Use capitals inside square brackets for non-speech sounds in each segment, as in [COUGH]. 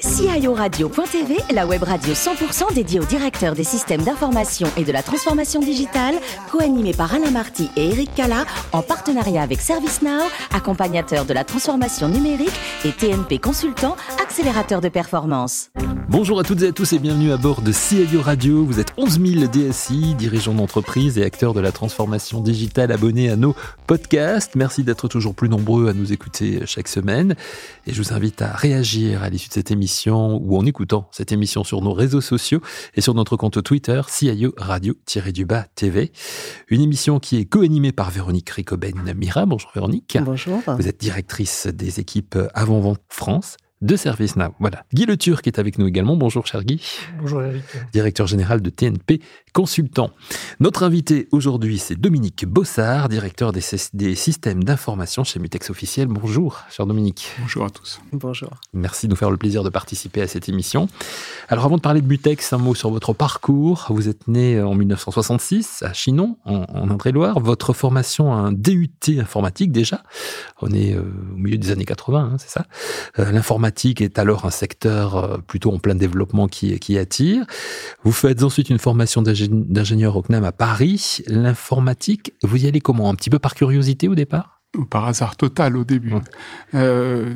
CIORadio.tv, la web radio 100% dédiée aux directeurs des systèmes d'information et de la transformation digitale, co-animée par Alain Marty et Eric Cala, en partenariat avec ServiceNow, accompagnateur de la transformation numérique et TNP Consultant, accélérateur de performance. Bonjour à toutes et à tous et bienvenue à bord de CIO Radio. Vous êtes 11 000 DSI, dirigeants d'entreprise et acteurs de la transformation digitale abonnés à nos podcasts. Merci d'être toujours plus nombreux à nous écouter chaque semaine. Et je vous invite à réagir à l'issue de cette émission ou en écoutant cette émission sur nos réseaux sociaux et sur notre compte Twitter CIO Radio-du-Bas TV. Une émission qui est co-animée par Véronique Ricoben-Mira. Bonjour Véronique. Bonjour. Vous êtes directrice des équipes Avant-Vente France de ServiceNow. Voilà. Guy Le Turc est avec nous également. Bonjour, cher Guy. Bonjour, Eric. Directeur général de TNP Consultant. Notre invité aujourd'hui, c'est Dominique Bossard, directeur des, des systèmes d'information chez Mutex Officiel. Bonjour, cher Dominique. Bonjour à tous. Bonjour. Merci de nous faire le plaisir de participer à cette émission. Alors, avant de parler de Mutex, un mot sur votre parcours. Vous êtes né en 1966 à Chinon, en, en Indre-et-Loire. Votre formation a un DUT informatique déjà. On est euh, au milieu des années 80, hein, c'est ça. Euh, L'informatique est alors un secteur euh, plutôt en plein développement qui, qui attire. Vous faites ensuite une formation d'ingénieur au CNAM à Paris. L'informatique, vous y allez comment? Un petit peu par curiosité au départ? Par hasard total au début. Ouais. Euh,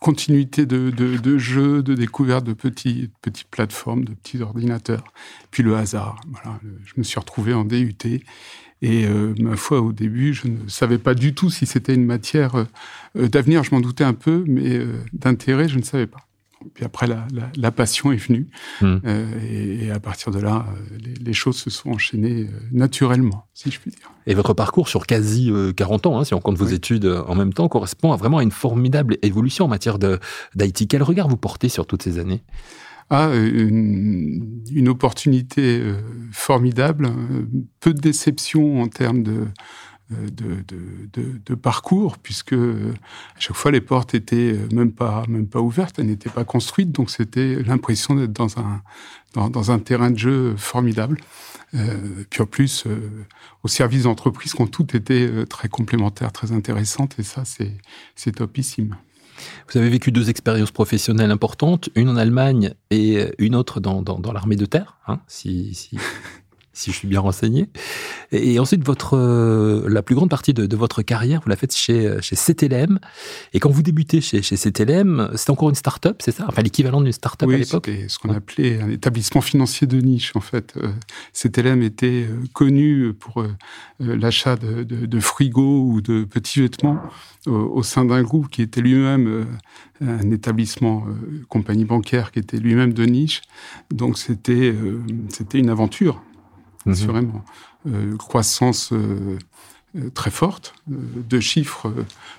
continuité de, de, de jeux, de découverte de petites plateformes, de petits ordinateurs. Puis le hasard. Voilà, je me suis retrouvé en DUT. Et euh, ma foi, au début, je ne savais pas du tout si c'était une matière euh, d'avenir. Je m'en doutais un peu, mais euh, d'intérêt, je ne savais pas. Puis après, la, la, la passion est venue. Mmh. Et, et, à partir de là, les, les, choses se sont enchaînées naturellement, si je puis dire. Et votre parcours sur quasi 40 ans, hein, si on compte vos oui. études en même temps, correspond à vraiment à une formidable évolution en matière d'IT. Quel regard vous portez sur toutes ces années? Ah, une, une opportunité euh, formidable, euh, peu de déception en termes de, de, de, de, de parcours, puisque à chaque fois les portes étaient même pas, même pas ouvertes, elles n'étaient pas construites, donc c'était l'impression d'être dans un, dans, dans, un terrain de jeu formidable. Euh, puis en plus, euh, au service d'entreprises qui ont toutes été très complémentaires, très intéressantes, et ça, c'est topissime. Vous avez vécu deux expériences professionnelles importantes, une en Allemagne et une autre dans, dans, dans l'armée de terre, hein, si, si, [LAUGHS] si je suis bien renseigné. Et, et ensuite, votre, euh, la plus grande partie de, de, votre carrière, vous la faites chez, chez CTLM. Et quand vous débutez chez, chez CTLM, c'est encore une start-up, c'est ça? Enfin, l'équivalent d'une start-up oui, à l'époque c'était ce qu'on appelait un établissement financier de niche, en fait. Euh, CTLM était euh, connu pour l'achat de, de, de frigos ou de petits vêtements au, au sein d'un groupe qui était lui-même un établissement euh, compagnie bancaire qui était lui-même de niche. Donc c'était euh, c'était une aventure, mmh. assurément. Euh, croissance très forte, de chiffres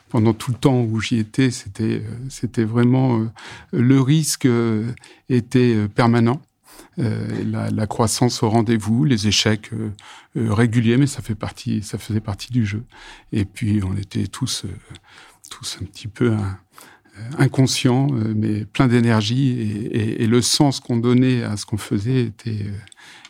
pendant tout le temps où j'y étais, c'était c'était vraiment le risque était permanent. Euh, la, croissance au rendez-vous, les échecs euh, euh, réguliers, mais ça fait partie, ça faisait partie du jeu. Et puis on était tous, tous un petit peu inconscients, mais plein d'énergie, et, et, et, le sens qu'on donnait à ce qu'on faisait était,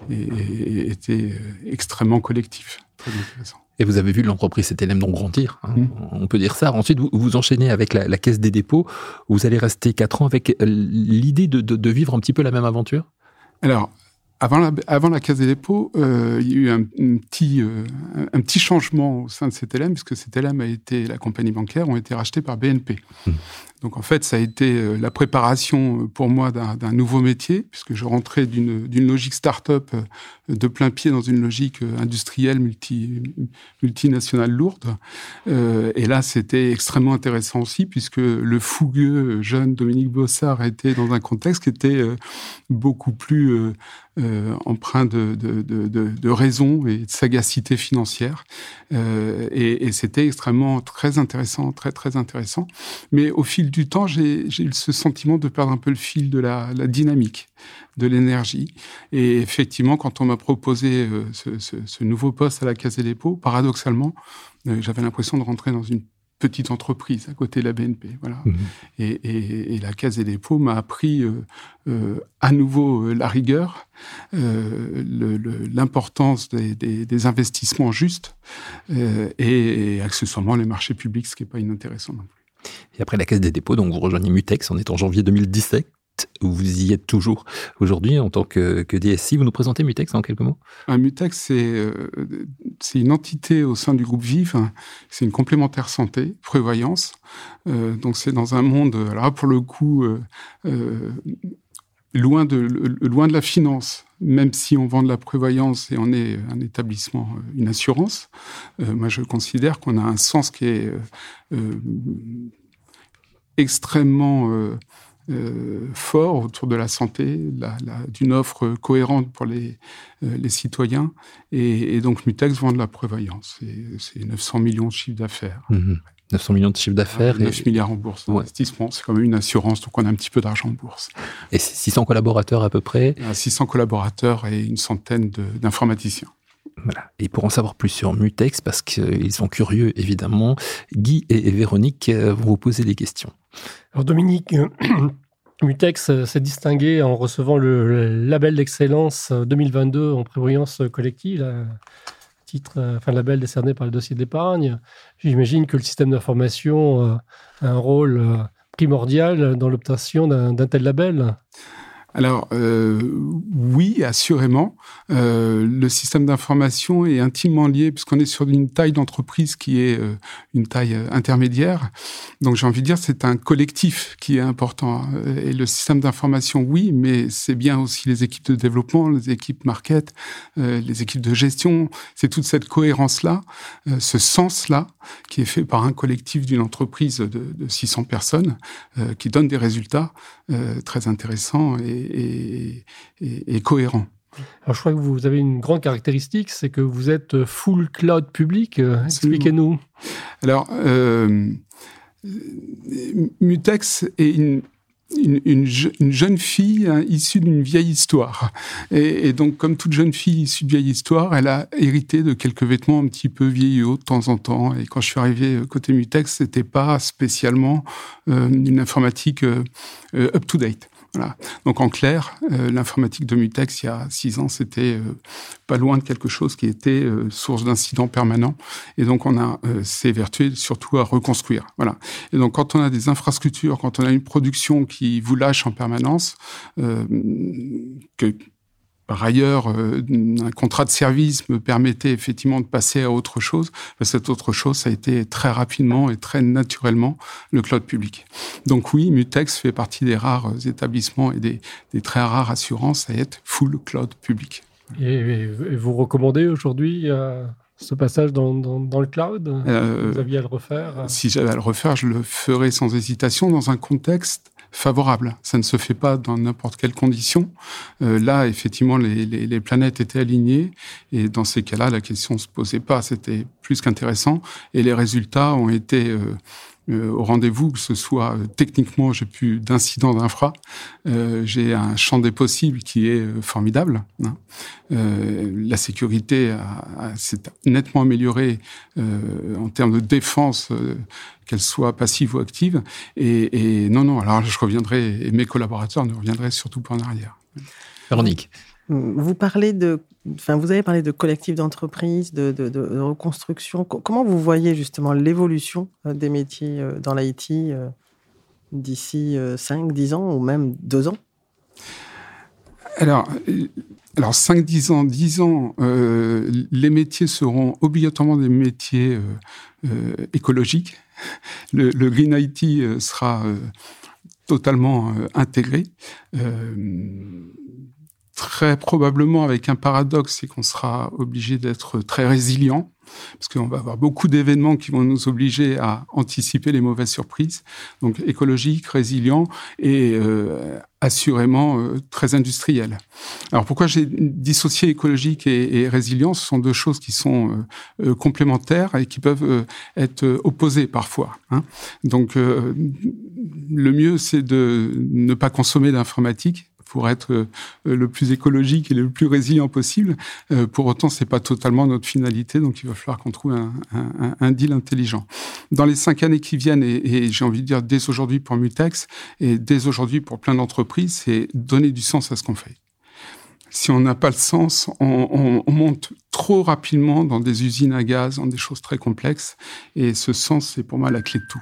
était extrêmement collectif. Très intéressant. Et vous avez vu l'entreprise CTLM donc grandir, hein, mmh. on peut dire ça. Ensuite, vous, vous enchaînez avec la, la, Caisse des dépôts. Vous allez rester quatre ans avec l'idée de, de, de, vivre un petit peu la même aventure? Alors, avant la, avant la Caisse des dépôts, euh, il y a eu un, un petit, euh, un petit changement au sein de CTLM, puisque CTLM a été, la compagnie bancaire, ont été rachetés par BNP. Mmh. Donc en fait, ça a été euh, la préparation pour moi d'un nouveau métier, puisque je rentrais d'une logique start-up de plein pied dans une logique industrielle multi, multinationale lourde. Euh, et là, c'était extrêmement intéressant aussi, puisque le fougueux jeune Dominique Bossard était dans un contexte qui était beaucoup plus euh, euh, empreint de, raison et de sagacité financière. Euh, et, c'était extrêmement très intéressant, très très intéressant. Mais au fil du temps, j'ai eu ce sentiment de perdre un peu le fil de la dynamique, de l'énergie. Et effectivement, quand on m'a proposé euh, ce, ce, ce, nouveau poste à la Caisse des dépôts, paradoxalement, euh, j'avais l'impression de rentrer dans une petite entreprise à côté de la BNP. Voilà. Mmh. Et, et, et, la Caisse des dépôts m'a appris euh, euh, à nouveau euh, la rigueur, l'importance des, des, des, investissements justes et, et, accessoirement les marchés publics, ce qui n'est pas inintéressant non plus. Et après la Caisse des dépôts, donc vous rejoignez Mutex, on est en janvier 2017 vous y êtes toujours aujourd'hui en tant que, que, DSI. Vous nous présentez Mutex en quelques mots Un Mutex, euh, c'est une entité au sein du groupe Vive. C'est une complémentaire santé, prévoyance. Euh, donc c'est dans un monde, alors pour le coup, euh, loin, de, loin de la finance, même si on vend de la prévoyance et on est un établissement, une assurance. moi, je considère qu'on a un sens qui est extrêmement euh, fort autour de la santé, d'une offre cohérente pour les, euh, les citoyens. Et, donc Mutex vend de la prévoyance. C'est 900 millions de chiffre d'affaires. 900 mhm. millions de chiffre d'affaires. 9 et... milliards en bourse d'investissement. C'est quand même une assurance, donc on a un petit peu d'argent en bourse. Et 600 collaborateurs à peu près 600 collaborateurs et une centaine d'informaticiens. Voilà. Et pour en savoir plus sur Mutex, parce qu'ils sont curieux évidemment, Guy et Véronique euh, vont vous poser des questions. Dominique, euh, [CLEARS THROAT] Mutex euh, s'est distingué en recevant le label d'excellence 2022 en prévoyance collective, titre, enfin label décerné par le dossier d'épargne. J'imagine que le système d'information a un rôle primordial dans l'obtention d'un tel label. Alors euh, oui, assurément, euh, le système d'information est intimement lié puisqu'on est sur une taille d'entreprise qui est euh, une taille intermédiaire. Donc j'ai envie de dire c'est un collectif qui est important. Et le système d'information, oui, mais c'est bien aussi les équipes de développement, les équipes market, les équipes de gestion. C'est toute cette cohérence là, ce sens là, qui est fait par un collectif d'une entreprise de, de, 600 personnes qui donne des résultats très intéressants et et, cohérent. Alors, je crois que vous avez une grande caractéristique, c'est que vous êtes full cloud public. Euh, expliquez-nous. Alors, euh, Mutex est une, une, jeune fille hein, issue d'une vieille histoire. Et, donc, comme toute jeune fille issue de vieille histoire, elle a hérité de quelques vêtements un petit peu vieillots de temps en temps. Et quand je suis arrivé côté Mutex, c'était pas spécialement euh, une informatique up-to-date. Voilà. Donc en clair, euh, l'informatique de Mutex il y a six ans, c'était euh, pas loin de quelque chose qui était euh, source d'incidents permanents. Et donc on a s'évertué surtout à reconstruire. Voilà. Et donc quand on a des infrastructures, quand on a une production qui vous lâche en permanence, que par ailleurs, euh, un contrat de service me permettait effectivement de passer à autre chose. Cette autre chose, ça a été très rapidement et très naturellement le cloud public. Donc oui, Mutex fait partie des rares établissements et des, très rares assurances à être full cloud public. Et, vous recommandez aujourd'hui euh, ce passage dans, le cloud euh, Vous aviez à le refaire Si j'avais à le refaire, je le ferais sans hésitation dans un contexte favorable. Ça ne se fait pas dans n'importe quelle condition. Euh, là, effectivement, les, les, les, planètes étaient alignées et dans ces cas-là, la question se posait pas. C'était plus qu'intéressant et les résultats ont été euh, euh, au rendez-vous, que ce soit euh, techniquement, j'ai plus d'incidents d'infra, euh, j'ai un champ des possibles qui est formidable. Hein. la sécurité s'est nettement améliorée en termes de défense, qu'elle soit passive ou active. Et, et, non, non, alors je reviendrai, et mes collaborateurs ne reviendraient surtout pas en arrière. Véronique. Vous avez parlé de collectif d'entreprise, de, reconstruction. Comment vous voyez justement l'évolution euh, des métiers euh, dans l'IT euh, d'ici 5, 10 ans ou même 2 ans? Alors, alors 5, 10 ans, 10 ans, les métiers seront obligatoirement des métiers écologiques. Le, le, Green IT sera totalement intégré très probablement avec un paradoxe, c'est qu'on sera obligé d'être très résilient, parce qu'on va avoir beaucoup d'événements qui vont nous obliger à anticiper les mauvaises surprises. Donc écologique, résilient et euh, assurément euh, très industriel. Alors pourquoi j'ai dissocié écologique et, et, résilient? Ce sont deux choses qui sont euh, complémentaires et qui peuvent être opposées parfois. Hein. Donc le mieux, c'est de ne pas consommer d'informatique pour être euh, le plus écologique et le plus résilient possible. Euh, pour autant, c'est pas totalement notre finalité, donc il va falloir qu'on trouve un, un, un, deal intelligent. Dans les cinq années qui viennent, et, et j'ai envie de dire dès aujourd'hui pour Mutex et dès aujourd'hui pour plein d'entreprises, c'est donner du sens à ce qu'on fait. Si on n'a pas le sens, on, on, on, monte trop rapidement dans des usines à gaz, dans des choses très complexes, et ce sens, c'est pour moi la clé de tout.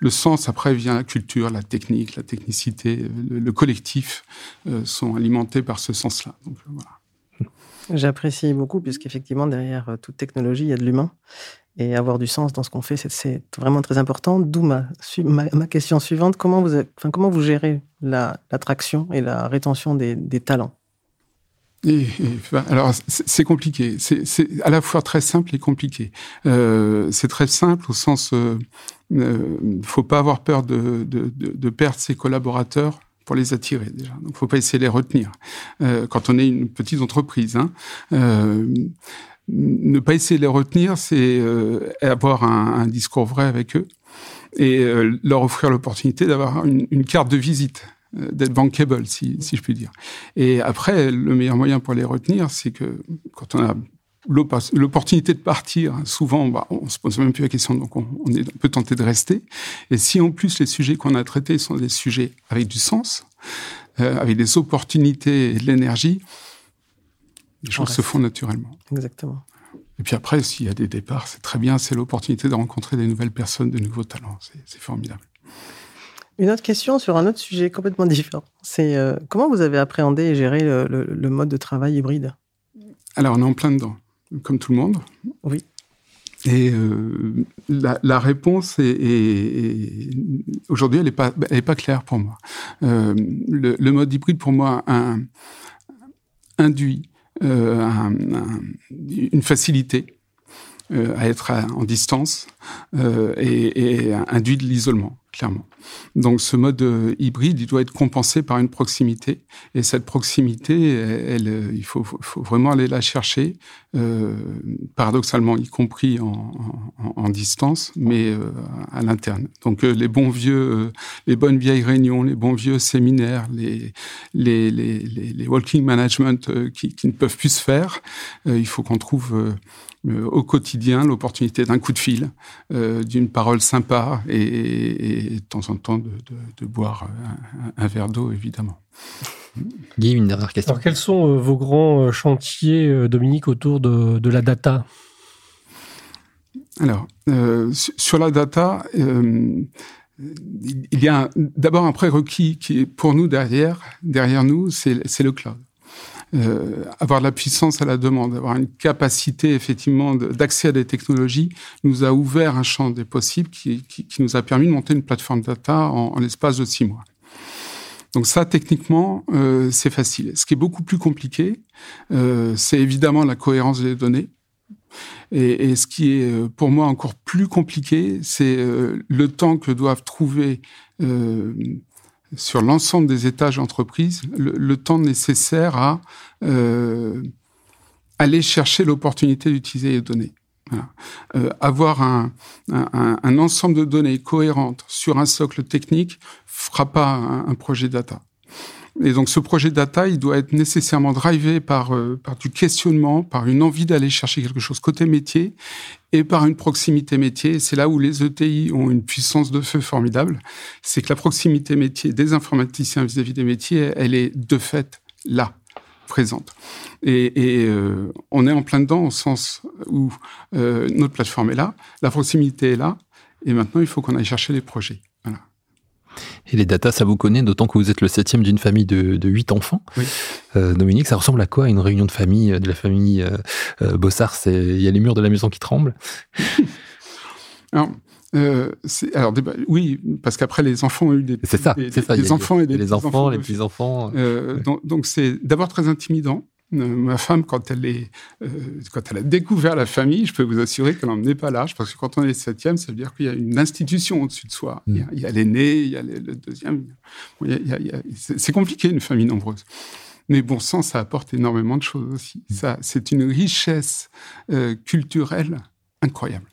Le sens, après, vient la culture, la technique, la technicité, le, collectif euh, sont alimentés par ce sens-là. Voilà. J'apprécie beaucoup, puisqu'effectivement, derrière euh, toute technologie, il y a de l'humain. Et avoir du sens dans ce qu'on fait, c'est vraiment très important. D'où ma, question suivante. Comment vous, comment vous gérez l'attraction et la rétention des, talents? Et, alors c'est compliqué. C'est à la fois très simple et compliqué. Euh, c'est très simple au sens, euh, euh, faut pas avoir peur de, de, de, de perdre ses collaborateurs pour les attirer déjà. Donc, faut pas essayer de les retenir. Euh, quand on est une petite entreprise, hein, euh, ne pas essayer de les retenir, c'est euh, avoir un, un, discours vrai avec eux et leur offrir l'opportunité d'avoir une, une, carte de visite d'être bankable, si, si je puis dire. Et après, le meilleur moyen pour les retenir, c'est que quand on a l'opportunité de partir, souvent, bah, on se pose même plus la question, donc on, est, on peut tenter de rester. Et si en plus les sujets qu'on a traités sont des sujets avec du sens, euh, avec des opportunités et de l'énergie, les choses se font naturellement. Exactement. Et puis après, s'il y a des départs, c'est très bien, c'est l'opportunité de rencontrer des nouvelles personnes, de nouveaux talents, c'est formidable. Une autre question sur un autre sujet complètement différent, c'est euh, comment vous avez appréhendé et géré le, le mode de travail hybride? Alors, on est en plein dedans comme tout le monde. Oui. Et euh, la, la, réponse est, est, aujourd'hui, elle n'est pas, elle est pas claire pour moi. Euh, le, le, mode hybride, pour moi, un, induit euh, un, une facilité à être en distance et, et induit de l'isolement Donc ce mode euh, hybride, il doit être compensé par une proximité. Et cette proximité, euh, il faut, vraiment aller la chercher, euh, paradoxalement, y compris en, distance, mais à l'interne. Donc les bons vieux, les bonnes vieilles réunions, les bons vieux séminaires, les, walking management qui, ne peuvent plus se faire, il faut qu'on trouve au quotidien l'opportunité d'un coup de fil, euh, d'une parole sympa et, et, de temps en temps de, de, de boire un, un verre d'eau, évidemment. Guy, une dernière question. Alors, quels sont euh, vos grands chantiers, Dominique, autour de, de la data? Alors, euh, sur la data, euh, il y a d'abord un prérequis qui est pour nous derrière, derrière nous, c'est le cloud euh, avoir de la puissance à la demande, avoir une capacité effectivement d'accès à des technologies, nous a ouvert un champ des possibles qui, qui, qui nous a permis de monter une plateforme data en, en l'espace de six mois. Donc ça, techniquement, euh, c'est facile. Ce qui est beaucoup plus compliqué, euh, c'est évidemment la cohérence des données. Et, et, ce qui est euh, pour moi encore plus compliqué, c'est euh, le temps que doivent trouver euh, sur l'ensemble des étages d'entreprise le, temps nécessaire à euh, aller chercher l'opportunité d'utiliser les données. Euh, avoir un, ensemble de données cohérentes sur un socle technique fera pas un projet data. Et donc ce projet data, il doit être nécessairement drivé par, euh, par du questionnement, par une envie d'aller chercher quelque chose côté métier et par une proximité métier. C'est là où les ETI ont une puissance de feu formidable. C'est que la proximité métier des informaticiens vis-à-vis -vis des métiers, elle est de fait là, présente. Et, et euh, on est en plein dedans au sens où euh, notre plateforme est là, la proximité est là, et maintenant il faut qu'on aille chercher les projets. Et les datas, ça vous connaît, d'autant que vous êtes le septième d'une famille de, de 8 enfants. Oui. Euh, Dominique, ça ressemble à quoi une réunion de famille, de la famille euh, euh, Bossard? Il y a les murs de la maison qui tremblent [LAUGHS] Alors, euh, alors oui, parce qu'après les enfants ont eu des, c'est ça, des, c'est ça. des enfants et des les enfants, les petits enfants. Euh, ouais. Donc c'est d'abord très intimidant. Euh, ma femme, quand elle est, euh, quand elle a découvert la famille, je peux vous assurer qu'elle n'en est pas large, parce que quand on est septième, ça veut dire qu'il y a une institution au-dessus de soi. Mm. Il y a l'aîné, il y a le deuxième. Bon, c'est compliqué une famille nombreuse. Mais bon sang, ça apporte énormément de choses aussi. Mm. Ça, c'est une richesse euh, culturelle incroyable.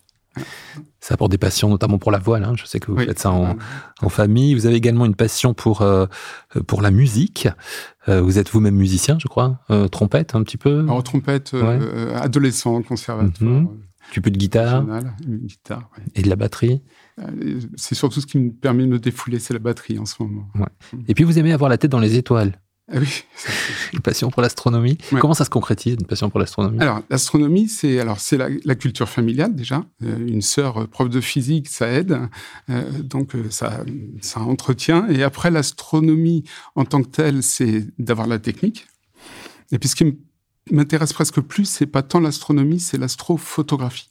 Ça apporte des passions, notamment pour la voile. Hein. Je sais que vous oui. faites ça en, en, famille. Vous avez également une passion pour, euh, pour la musique. Euh, vous êtes vous-même musicien, je crois. Euh, trompette, un petit peu Alors, trompette, ouais. adolescent, conservatoire. Mm -hmm. Tu peux de guitare, une guitare ouais. Et de la batterie C'est surtout ce qui me permet de me défouler, c'est la batterie en ce moment. Ouais. Et puis vous aimez avoir la tête dans les étoiles Ah oui. [LAUGHS] Une passion pour l'astronomie. Ouais. Comment ça se concrétise, une passion pour l'astronomie? Alors, l'astronomie, c'est alors c'est la, la culture familiale déjà. Euh, une sœur euh, prof de physique, ça aide, Euh, donc ça ça entretient. Et après, l'astronomie en tant que telle, c'est d'avoir la technique. Et puis, ce qui m'intéresse presque plus, c'est pas tant l'astronomie, c'est l'astrophotographie.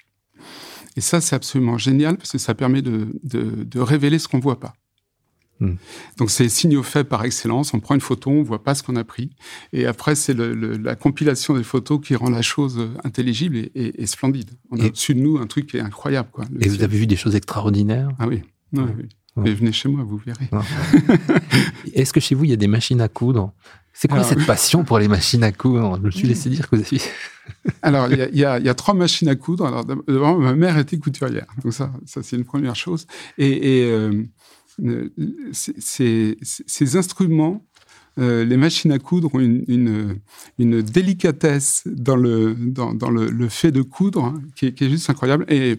Et ça, c'est absolument génial parce que ça permet de, de, de révéler ce qu'on voit pas. Hmm. Donc c'est signaux faits par excellence. On prend une photo, on voit pas ce qu'on a pris, et après c'est la compilation des photos qui rend la chose euh, intelligible et, et- et splendide. On a Et- au-dessus de nous un truc qui est incroyable, quoi. Et vous avez vu des choses extraordinaires? Ah oui. Ouais, Ouais. oui. Ouais. Mais venez chez moi, vous verrez. [LAUGHS] Est-ce que chez vous, il y a des machines à coudre? C'est quoi Alors, cette passion pour les machines à coudre? Je me suis laissé dire que vous aviez... [LAUGHS] Alors, il y a, y a- y a trois machines à coudre. Alors, d'abord, ma mère était couturière. Donc ça, ça c'est une première chose. Et, et, euh, euh, ces instruments, euh, les machines à coudre ont une, une, une délicatesse dans le, dans, dans le, le fait de coudre hein, qui, est, qui est juste incroyable. Et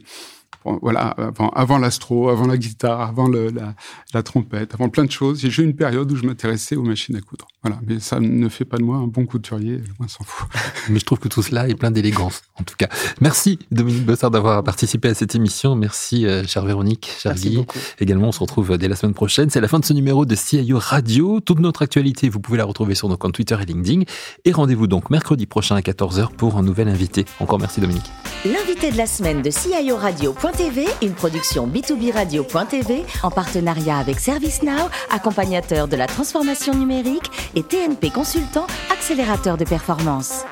bon, voilà, avant, avant l'astro, avant la guitare, avant le, la, la trompette, avant plein de choses, j'ai eu une période où je m'intéressais aux machines à coudre. Voilà, mais ça ne fait pas de moi un bon couturier, loin s'en fout. [LAUGHS] Mais je trouve que tout cela est plein d'élégance, en tout cas. Merci Dominique Bossard d'avoir participé à cette émission. Merci, euh, chère Véronique, cher Merci Guy. beaucoup. Également, on se retrouve dès la semaine prochaine. C'est la fin de ce numéro de CIO Radio. Toute notre actualité, vous pouvez la retrouver sur nos comptes Twitter et LinkedIn. Et rendez-vous donc mercredi prochain à 14h pour un nouvel invité. Encore merci Dominique. L'invité de la semaine de CIO Radio.tv, une production B2B Radio.tv en partenariat avec ServiceNow, accompagnateur de la transformation numérique et TNP Consultant, accélérateur de performance.